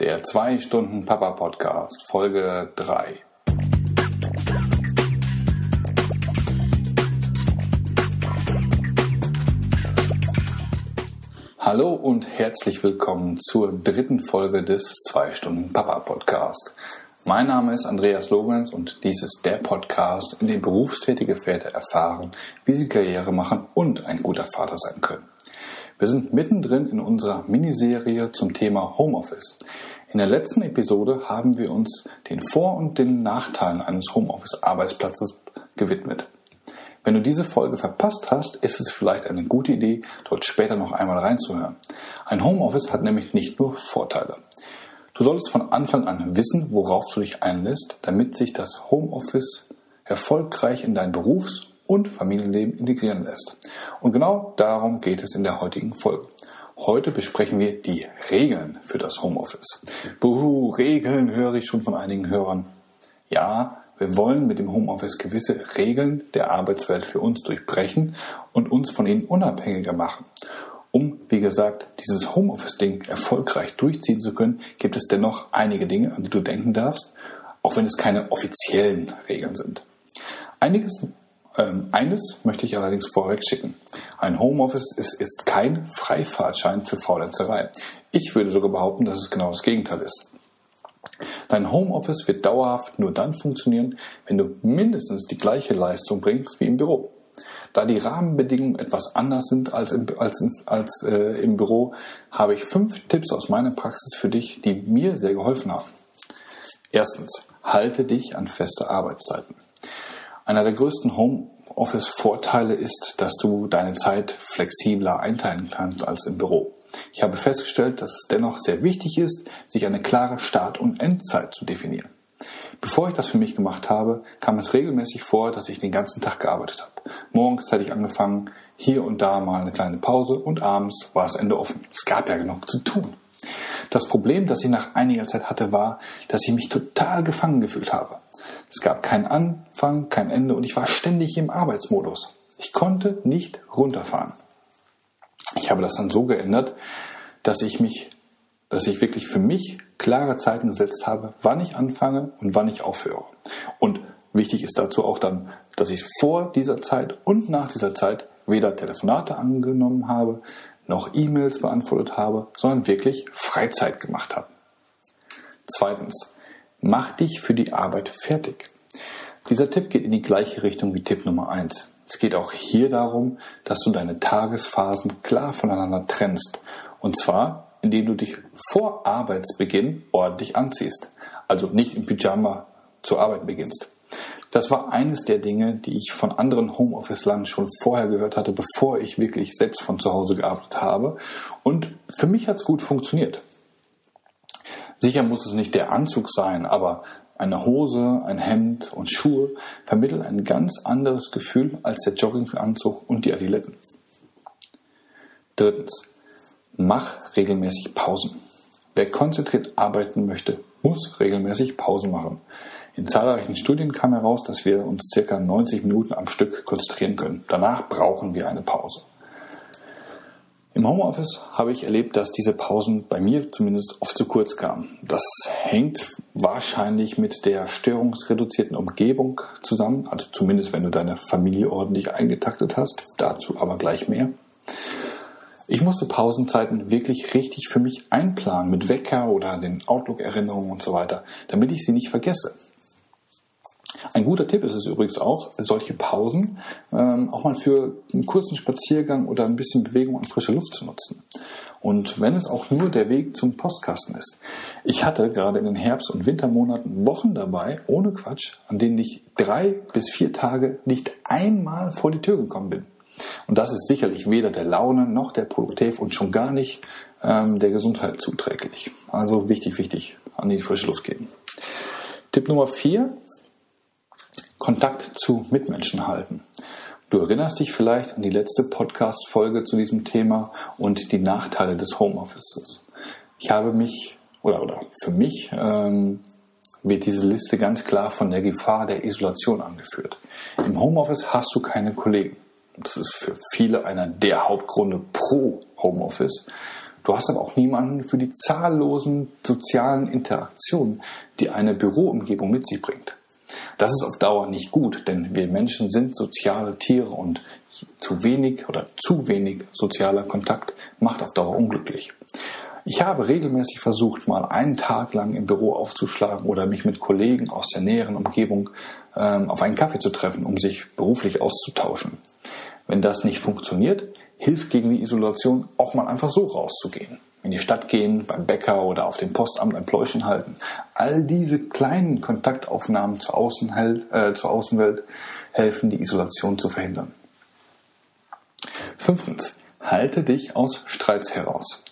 der 2 Stunden Papa Podcast, Folge 3. Hallo und herzlich willkommen zur dritten Folge des 2 Stunden Papa Podcast. Mein Name ist Andreas Lorenz und dies ist der Podcast, in dem berufstätige Väter erfahren, wie sie Karriere machen und ein guter Vater sein können. Wir sind mittendrin in unserer Miniserie zum Thema Homeoffice. In der letzten Episode haben wir uns den Vor- und den Nachteilen eines Homeoffice-Arbeitsplatzes gewidmet. Wenn du diese Folge verpasst hast, ist es vielleicht eine gute Idee, dort später noch einmal reinzuhören. Ein Homeoffice hat nämlich nicht nur Vorteile. Du solltest von Anfang an wissen, worauf du dich einlässt, damit sich das Homeoffice erfolgreich in dein Berufs- und Familienleben integrieren lässt. Und genau darum geht es in der heutigen Folge. Heute besprechen wir die Regeln für das Homeoffice. Buhu, Regeln höre ich schon von einigen Hörern. Ja, wir wollen mit dem Homeoffice gewisse Regeln der Arbeitswelt für uns durchbrechen und uns von ihnen unabhängiger machen. Um, wie gesagt, dieses Homeoffice-Ding erfolgreich durchziehen zu können, gibt es dennoch einige Dinge, an die du denken darfst, auch wenn es keine offiziellen Regeln sind. Einiges, ähm, eines möchte ich allerdings vorweg schicken. Ein Homeoffice ist, ist kein Freifahrtschein für Faulenzerei. Ich würde sogar behaupten, dass es genau das Gegenteil ist. Dein Homeoffice wird dauerhaft nur dann funktionieren, wenn du mindestens die gleiche Leistung bringst wie im Büro. Da die Rahmenbedingungen etwas anders sind als im, als, als, äh, im Büro, habe ich fünf Tipps aus meiner Praxis für dich, die mir sehr geholfen haben. Erstens, halte dich an feste Arbeitszeiten. Einer der größten Homeoffice-Vorteile ist, dass du deine Zeit flexibler einteilen kannst als im Büro. Ich habe festgestellt, dass es dennoch sehr wichtig ist, sich eine klare Start- und Endzeit zu definieren. Bevor ich das für mich gemacht habe, kam es regelmäßig vor, dass ich den ganzen Tag gearbeitet habe. Morgens hatte ich angefangen, hier und da mal eine kleine Pause und abends war das Ende offen. Es gab ja genug zu tun. Das Problem, das ich nach einiger Zeit hatte, war, dass ich mich total gefangen gefühlt habe. Es gab keinen Anfang, kein Ende und ich war ständig im Arbeitsmodus. Ich konnte nicht runterfahren. Ich habe das dann so geändert, dass ich mich, dass ich wirklich für mich klare Zeiten gesetzt habe, wann ich anfange und wann ich aufhöre. Und wichtig ist dazu auch dann, dass ich vor dieser Zeit und nach dieser Zeit weder Telefonate angenommen habe, noch E-Mails beantwortet habe, sondern wirklich Freizeit gemacht habe. Zweitens, mach dich für die Arbeit fertig. Dieser Tipp geht in die gleiche Richtung wie Tipp Nummer eins. Es geht auch hier darum, dass du deine Tagesphasen klar voneinander trennst. Und zwar indem du dich vor Arbeitsbeginn ordentlich anziehst. Also nicht im Pyjama zur Arbeit beginnst. Das war eines der Dinge, die ich von anderen Homeoffice-Landen schon vorher gehört hatte, bevor ich wirklich selbst von zu Hause gearbeitet habe. Und für mich hat es gut funktioniert. Sicher muss es nicht der Anzug sein, aber eine Hose, ein Hemd und Schuhe vermitteln ein ganz anderes Gefühl als der Jogginganzug und die Adiletten. Drittens. Mach regelmäßig Pausen. Wer konzentriert arbeiten möchte, muss regelmäßig Pausen machen. In zahlreichen Studien kam heraus, dass wir uns circa 90 Minuten am Stück konzentrieren können. Danach brauchen wir eine Pause. Im Homeoffice habe ich erlebt, dass diese Pausen bei mir zumindest oft zu kurz kamen. Das hängt wahrscheinlich mit der störungsreduzierten Umgebung zusammen, also zumindest wenn du deine Familie ordentlich eingetaktet hast. Dazu aber gleich mehr. Ich musste Pausenzeiten wirklich richtig für mich einplanen mit Wecker oder den Outlook-Erinnerungen und so weiter, damit ich sie nicht vergesse. Ein guter Tipp ist es übrigens auch, solche Pausen ähm, auch mal für einen kurzen Spaziergang oder ein bisschen Bewegung und frische Luft zu nutzen. Und wenn es auch nur der Weg zum Postkasten ist. Ich hatte gerade in den Herbst- und Wintermonaten Wochen dabei, ohne Quatsch, an denen ich drei bis vier Tage nicht einmal vor die Tür gekommen bin. Und das ist sicherlich weder der Laune noch der Produktiv und schon gar nicht ähm, der Gesundheit zuträglich. Also wichtig, wichtig, an die frische Luft gehen. Tipp Nummer vier, Kontakt zu Mitmenschen halten. Du erinnerst dich vielleicht an die letzte Podcast-Folge zu diesem Thema und die Nachteile des Homeoffices. Ich habe mich, oder, oder für mich, ähm, wird diese Liste ganz klar von der Gefahr der Isolation angeführt. Im Homeoffice hast du keine Kollegen das ist für viele einer der Hauptgründe pro Homeoffice, Du hast aber auch niemanden für die zahllosen sozialen Interaktionen, die eine Büroumgebung mit sich bringt. Das ist auf Dauer nicht gut, denn wir Menschen sind soziale Tiere und zu wenig oder zu wenig sozialer Kontakt macht auf Dauer unglücklich. Ich habe regelmäßig versucht, mal einen Tag lang im Büro aufzuschlagen oder mich mit Kollegen aus der näheren Umgebung ähm, auf einen Kaffee zu treffen, um sich beruflich auszutauschen. Wenn das nicht funktioniert, hilft gegen die Isolation auch mal einfach so rauszugehen. In die Stadt gehen, beim Bäcker oder auf dem Postamt ein Pläuschen halten. All diese kleinen Kontaktaufnahmen zur, Außenhel äh, zur Außenwelt helfen, die Isolation zu verhindern. Fünftens, halte dich aus Streits heraus.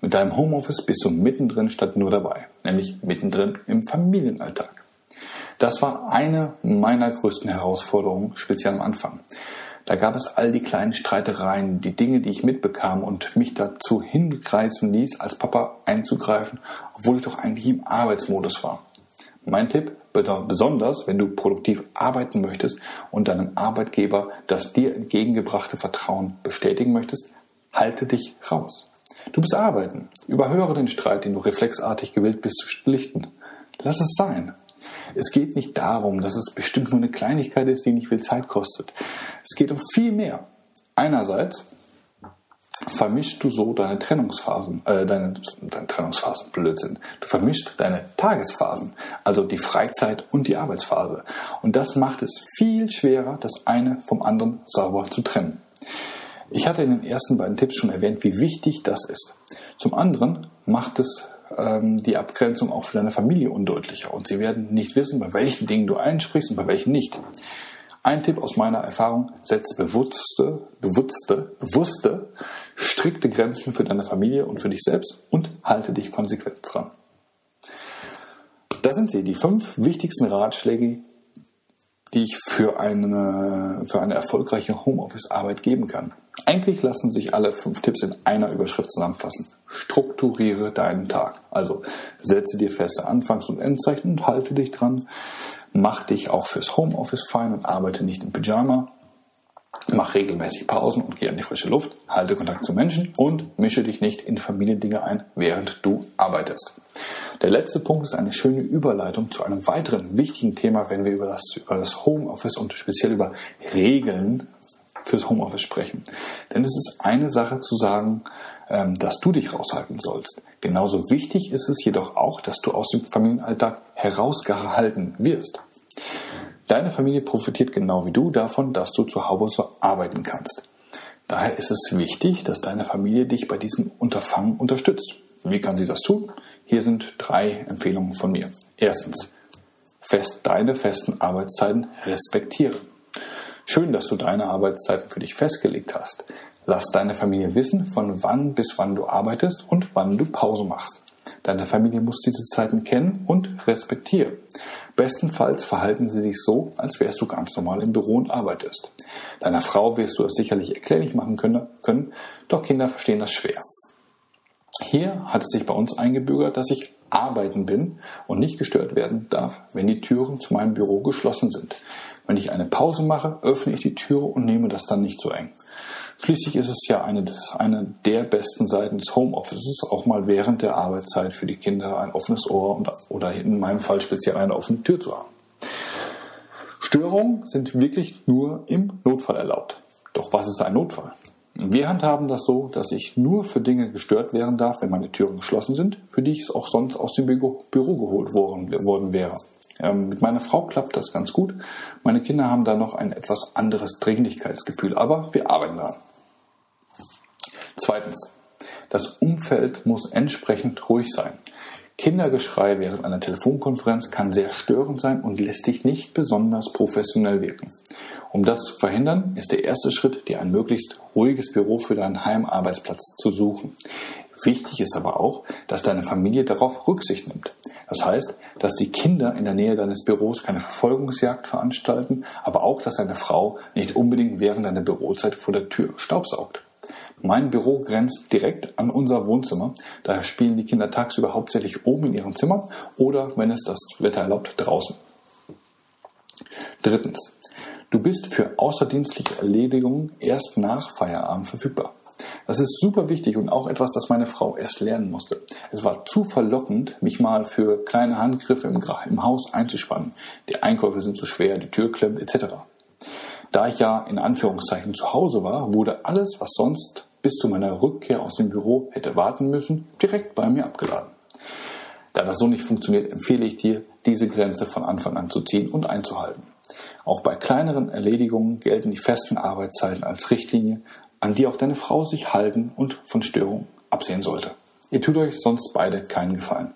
Mit deinem Homeoffice bist du mittendrin statt nur dabei, nämlich mittendrin im Familienalltag. Das war eine meiner größten Herausforderungen, speziell am Anfang. Da gab es all die kleinen Streitereien, die Dinge, die ich mitbekam und mich dazu hingreifen ließ, als Papa einzugreifen, obwohl ich doch eigentlich im Arbeitsmodus war. Mein Tipp, besonders wenn du produktiv arbeiten möchtest und deinem Arbeitgeber das dir entgegengebrachte Vertrauen bestätigen möchtest, halte dich raus. Du bist arbeiten. Überhöre den Streit, den du reflexartig gewillt bist zu schlichten. Lass es sein. Es geht nicht darum, dass es bestimmt nur eine Kleinigkeit ist, die nicht viel Zeit kostet. Es geht um viel mehr. Einerseits vermischst du so deine Trennungsphasen, äh, deine, deine Trennungsphasen, Blödsinn. Du vermischst deine Tagesphasen, also die Freizeit und die Arbeitsphase. Und das macht es viel schwerer, das eine vom anderen sauber zu trennen. Ich hatte in den ersten beiden Tipps schon erwähnt, wie wichtig das ist. Zum anderen macht es ähm, die Abgrenzung auch für deine Familie undeutlicher und sie werden nicht wissen, bei welchen Dingen du einsprichst und bei welchen nicht. Ein Tipp aus meiner Erfahrung, setze bewusste, bewusste, bewusste, strikte Grenzen für deine Familie und für dich selbst und halte dich konsequent dran. Da sind sie, die fünf wichtigsten Ratschläge, die ich für eine, für eine erfolgreiche Homeoffice-Arbeit geben kann. Eigentlich lassen sich alle fünf Tipps in einer Überschrift zusammenfassen. Strukturiere deinen Tag. Also setze dir feste Anfangs- und Endzeichen und halte dich dran. Mach dich auch fürs Homeoffice fein und arbeite nicht im Pyjama. Mach regelmäßig Pausen und geh an die frische Luft. Halte Kontakt zu Menschen und mische dich nicht in Familiendinge ein, während du arbeitest. Der letzte Punkt ist eine schöne Überleitung zu einem weiteren wichtigen Thema, wenn wir über das, über das Homeoffice und speziell über Regeln fürs Homeoffice sprechen. Denn es ist eine Sache zu sagen, ähm, dass du dich raushalten sollst. Genauso wichtig ist es jedoch auch, dass du aus dem Familienalltag herausgehalten wirst. Deine Familie profitiert genau wie du davon, dass du zu Hause arbeiten kannst. Daher ist es wichtig, dass deine Familie dich bei diesem Unterfangen unterstützt. Wie kann sie das tun? Hier sind drei Empfehlungen von mir. Erstens, fest deine festen Arbeitszeiten respektieren. Schön, dass du deine Arbeitszeiten für dich festgelegt hast. Lass deine Familie wissen, von wann bis wann du arbeitest und wann du Pause machst. Deine Familie muss diese Zeiten kennen und respektieren. Bestenfalls verhalten sie sich so, als wärst du ganz normal im Büro und arbeitest. Deiner Frau wirst du das sicherlich erklärlich machen können doch Kinder verstehen das schwer. Hier hat es sich bei uns eingebürgert, dass ich arbeiten bin und nicht gestört werden darf, wenn die Türen zu meinem Büro geschlossen sind. Wenn ich eine Pause mache, öffne ich die Türe und nehme das dann nicht so eng. Schließlich ist es ja eine, eine der besten Seiten des Homeoffices, auch mal während der Arbeitszeit für die Kinder ein offenes Ohr und, oder in meinem Fall speziell eine offene Tür zu haben. Störungen sind wirklich nur im Notfall erlaubt. Doch was ist ein Notfall? Wir handhaben das so, dass ich nur für Dinge gestört werden darf, wenn meine Türen geschlossen sind, für die ich auch sonst aus dem Büro, Büro geholt worden, worden wäre. Ähm, mit meiner Frau klappt das ganz gut. Meine Kinder haben da noch ein etwas anderes Dringlichkeitsgefühl, aber wir arbeiten daran. Zweitens. Das Umfeld muss entsprechend ruhig sein. Kindergeschrei während einer Telefonkonferenz kann sehr störend sein und lässt dich nicht besonders professionell wirken. Um das zu verhindern, ist der erste Schritt, dir ein möglichst ruhiges Büro für deinen Heimarbeitsplatz zu suchen. Wichtig ist aber auch, dass deine Familie darauf Rücksicht nimmt. Das heißt, dass die Kinder in der Nähe deines Büros keine Verfolgungsjagd veranstalten, aber auch, dass deine Frau nicht unbedingt während deiner Bürozeit vor der Tür staubsaugt. Mein Büro grenzt direkt an unser Wohnzimmer. Daher spielen die Kinder tagsüber hauptsächlich oben in ihren Zimmern oder, wenn es das Wetter erlaubt, draußen. Drittens. Du bist für außerdienstliche Erledigungen erst nach Feierabend verfügbar. Das ist super wichtig und auch etwas, das meine Frau erst lernen musste. Es war zu verlockend, mich mal für kleine Handgriffe im, im Haus einzuspannen. Die Einkäufe sind zu schwer, die Tür klemmt etc. Da ich ja in Anführungszeichen zu Hause war, wurde alles, was sonst bis zu meiner Rückkehr aus dem Büro hätte warten müssen, direkt bei mir abgeladen. Da das so nicht funktioniert, empfehle ich dir, diese Grenze von Anfang an zu ziehen und einzuhalten. Auch bei kleineren Erledigungen gelten die festen Arbeitszeiten als Richtlinie, an die auch deine Frau sich halten und von Störungen absehen sollte. Ihr tut euch sonst beide keinen Gefallen.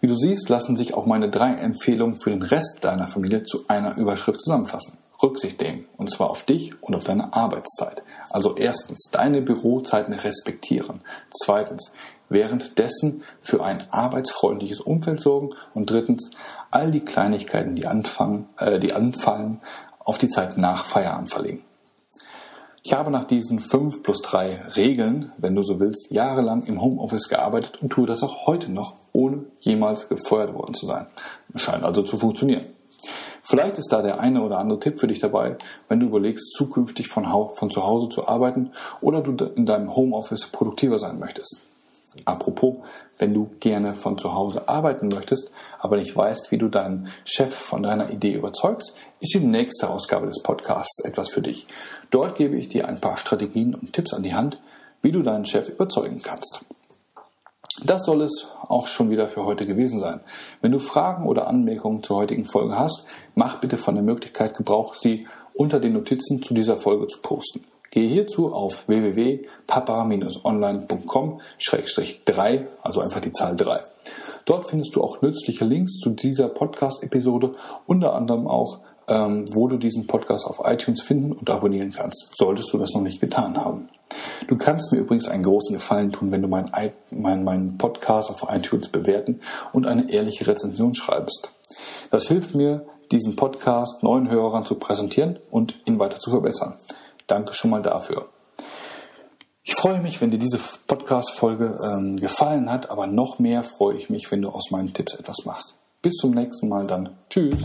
Wie du siehst, lassen sich auch meine drei Empfehlungen für den Rest deiner Familie zu einer Überschrift zusammenfassen. Rücksicht nehmen, und zwar auf dich und auf deine Arbeitszeit. Also erstens, deine Bürozeiten respektieren. Zweitens, währenddessen für ein arbeitsfreundliches Umfeld sorgen. Und drittens, all die Kleinigkeiten, die, anfangen, äh, die anfallen, auf die Zeit nach Feierabend verlegen. Ich habe nach diesen 5 plus 3 Regeln, wenn du so willst, jahrelang im Homeoffice gearbeitet und tue das auch heute noch, ohne jemals gefeuert worden zu sein. Scheint also zu funktionieren. Vielleicht ist da der eine oder andere Tipp für dich dabei, wenn du überlegst, zukünftig von, von zu Hause zu arbeiten oder du in deinem Homeoffice produktiver sein möchtest. Apropos, wenn du gerne von zu Hause arbeiten möchtest, aber nicht weißt, wie du deinen Chef von deiner Idee überzeugst, ist die nächste Ausgabe des Podcasts etwas für dich. Dort gebe ich dir ein paar Strategien und Tipps an die Hand, wie du deinen Chef überzeugen kannst. Das soll es auch schon wieder für heute gewesen sein. Wenn du Fragen oder Anmerkungen zur heutigen Folge hast, mach bitte von der Möglichkeit Gebrauch, sie unter den Notizen zu dieser Folge zu posten. Gehe hierzu auf www.papa-online.com-3, also einfach die Zahl 3. Dort findest du auch nützliche Links zu dieser Podcast-Episode, unter anderem auch, ähm, wo du diesen Podcast auf iTunes finden und abonnieren kannst, solltest du das noch nicht getan haben. Du kannst mir übrigens einen großen Gefallen tun, wenn du meinen mein, mein Podcast auf iTunes bewerten und eine ehrliche Rezension schreibst. Das hilft mir, diesen Podcast neuen Hörern zu präsentieren und ihn weiter zu verbessern. Danke schon mal dafür. Ich freue mich, wenn dir diese Podcast-Folge ähm, gefallen hat, aber noch mehr freue ich mich, wenn du aus meinen Tipps etwas machst. Bis zum nächsten Mal dann. Tschüss.